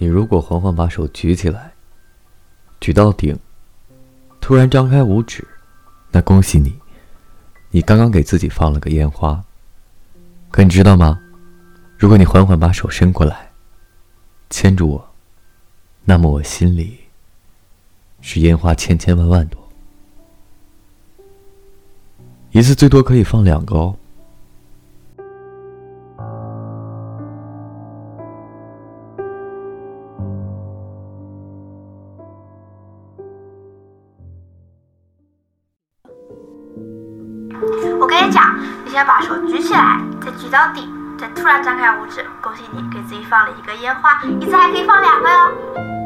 你如果缓缓把手举起来，举到顶，突然张开五指，那恭喜你，你刚刚给自己放了个烟花。可你知道吗？如果你缓缓把手伸过来，牵住我，那么我心里是烟花千千万万朵，一次最多可以放两个哦。我跟你讲，你先把手举起来，再举到底，再突然张开五指，恭喜你给自己放了一个烟花，一次还可以放两个哟。